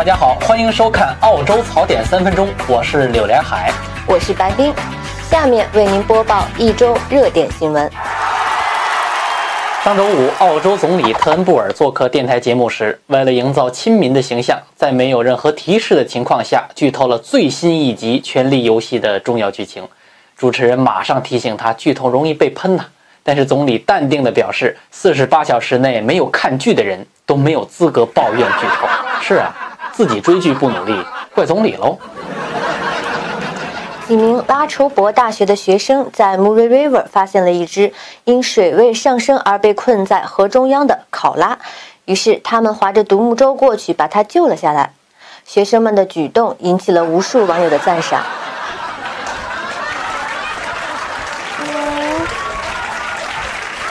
大家好，欢迎收看澳洲槽点三分钟，我是柳连海，我是白冰，下面为您播报一周热点新闻。上周五，澳洲总理特恩布尔做客电台节目时，为了营造亲民的形象，在没有任何提示的情况下，剧透了最新一集《权力游戏》的重要剧情。主持人马上提醒他，剧透容易被喷呐。但是总理淡定地表示，四十八小时内没有看剧的人都没有资格抱怨剧透。是啊。自己追剧不努力，怪总理喽。几名拉筹伯大学的学生在 Murray River 发现了一只因水位上升而被困在河中央的考拉，于是他们划着独木舟过去把它救了下来。学生们的举动引起了无数网友的赞赏。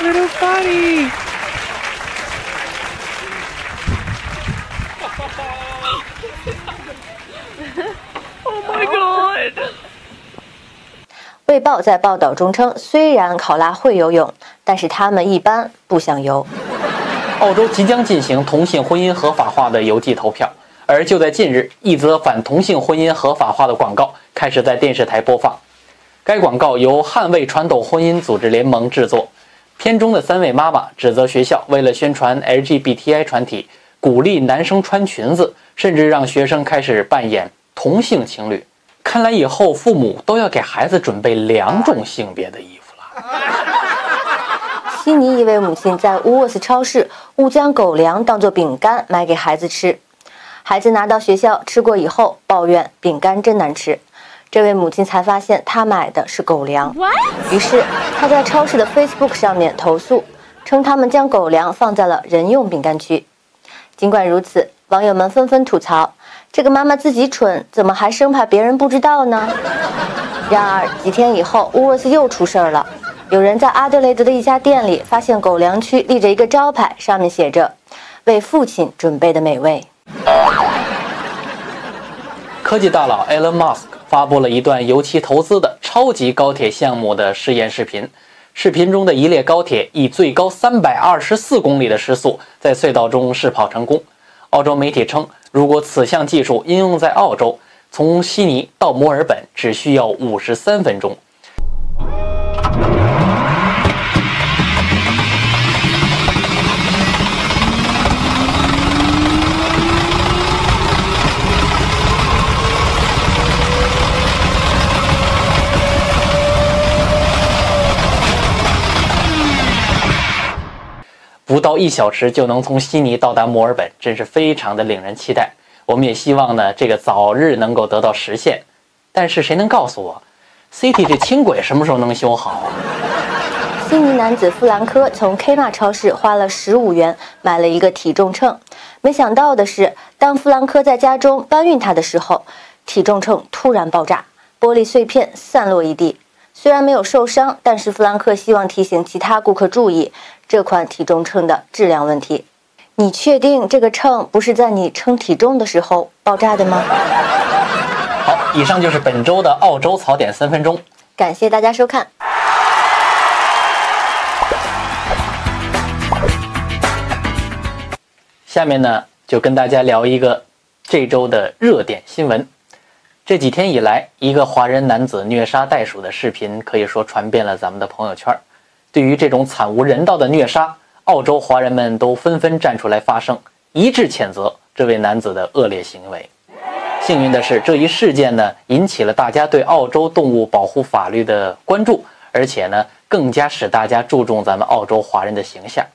Little buddy. Oh my god！卫报在报道中称，虽然考拉会游泳，但是他们一般不想游。澳洲即将进行同性婚姻合法化的邮寄投票，而就在近日，一则反同性婚姻合法化的广告开始在电视台播放。该广告由捍卫传统婚姻组织联盟制作，片中的三位妈妈指责学校为了宣传 LGBTI 团体，鼓励男生穿裙子，甚至让学生开始扮演。同性情侣，看来以后父母都要给孩子准备两种性别的衣服了。悉尼一位母亲在乌沃斯超市误将狗粮当做饼干买给孩子吃，孩子拿到学校吃过以后抱怨饼干真难吃，这位母亲才发现她买的是狗粮，于是她在超市的 Facebook 上面投诉，称他们将狗粮放在了人用饼干区。尽管如此，网友们纷纷吐槽。这个妈妈自己蠢，怎么还生怕别人不知道呢？然而几天以后，乌沃斯又出事儿了。有人在阿德雷德的一家店里发现狗粮区立着一个招牌，上面写着“为父亲准备的美味”。科技大佬 Elon Musk 发布了一段由其投资的超级高铁项目的试验视频。视频中的一列高铁以最高三百二十四公里的时速在隧道中试跑成功。澳洲媒体称。如果此项技术应用在澳洲，从悉尼到墨尔本只需要五十三分钟。不到一小时就能从悉尼到达墨尔本，真是非常的令人期待。我们也希望呢，这个早日能够得到实现。但是谁能告诉我，City 这轻轨什么时候能修好啊？悉尼男子弗兰科从 Kmart 超市花了十五元买了一个体重秤，没想到的是，当弗兰科在家中搬运它的时候，体重秤突然爆炸，玻璃碎片散落一地。虽然没有受伤，但是弗兰克希望提醒其他顾客注意这款体重秤的质量问题。你确定这个秤不是在你称体重的时候爆炸的吗？好，以上就是本周的澳洲槽点三分钟，感谢大家收看。下面呢，就跟大家聊一个这周的热点新闻。这几天以来，一个华人男子虐杀袋鼠的视频可以说传遍了咱们的朋友圈。对于这种惨无人道的虐杀，澳洲华人们都纷纷站出来发声，一致谴责这位男子的恶劣行为。幸运的是，这一事件呢，引起了大家对澳洲动物保护法律的关注，而且呢，更加使大家注重咱们澳洲华人的形象。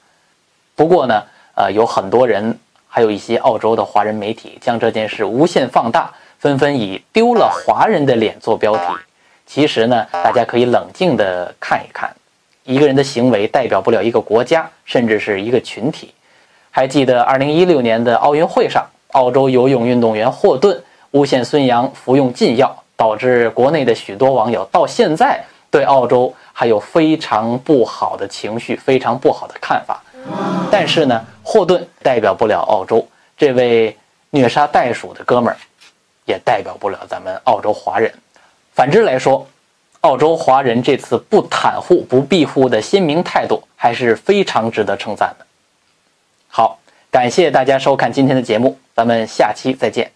不过呢，呃，有很多人，还有一些澳洲的华人媒体，将这件事无限放大。纷纷以“丢了华人的脸”做标题。其实呢，大家可以冷静地看一看，一个人的行为代表不了一个国家，甚至是一个群体。还记得2016年的奥运会上，澳洲游泳运动员霍顿诬陷孙杨服用禁药，导致国内的许多网友到现在对澳洲还有非常不好的情绪，非常不好的看法。但是呢，霍顿代表不了澳洲，这位虐杀袋鼠的哥们儿。也代表不了咱们澳洲华人。反之来说，澳洲华人这次不袒护、不庇护的鲜明态度，还是非常值得称赞的。好，感谢大家收看今天的节目，咱们下期再见。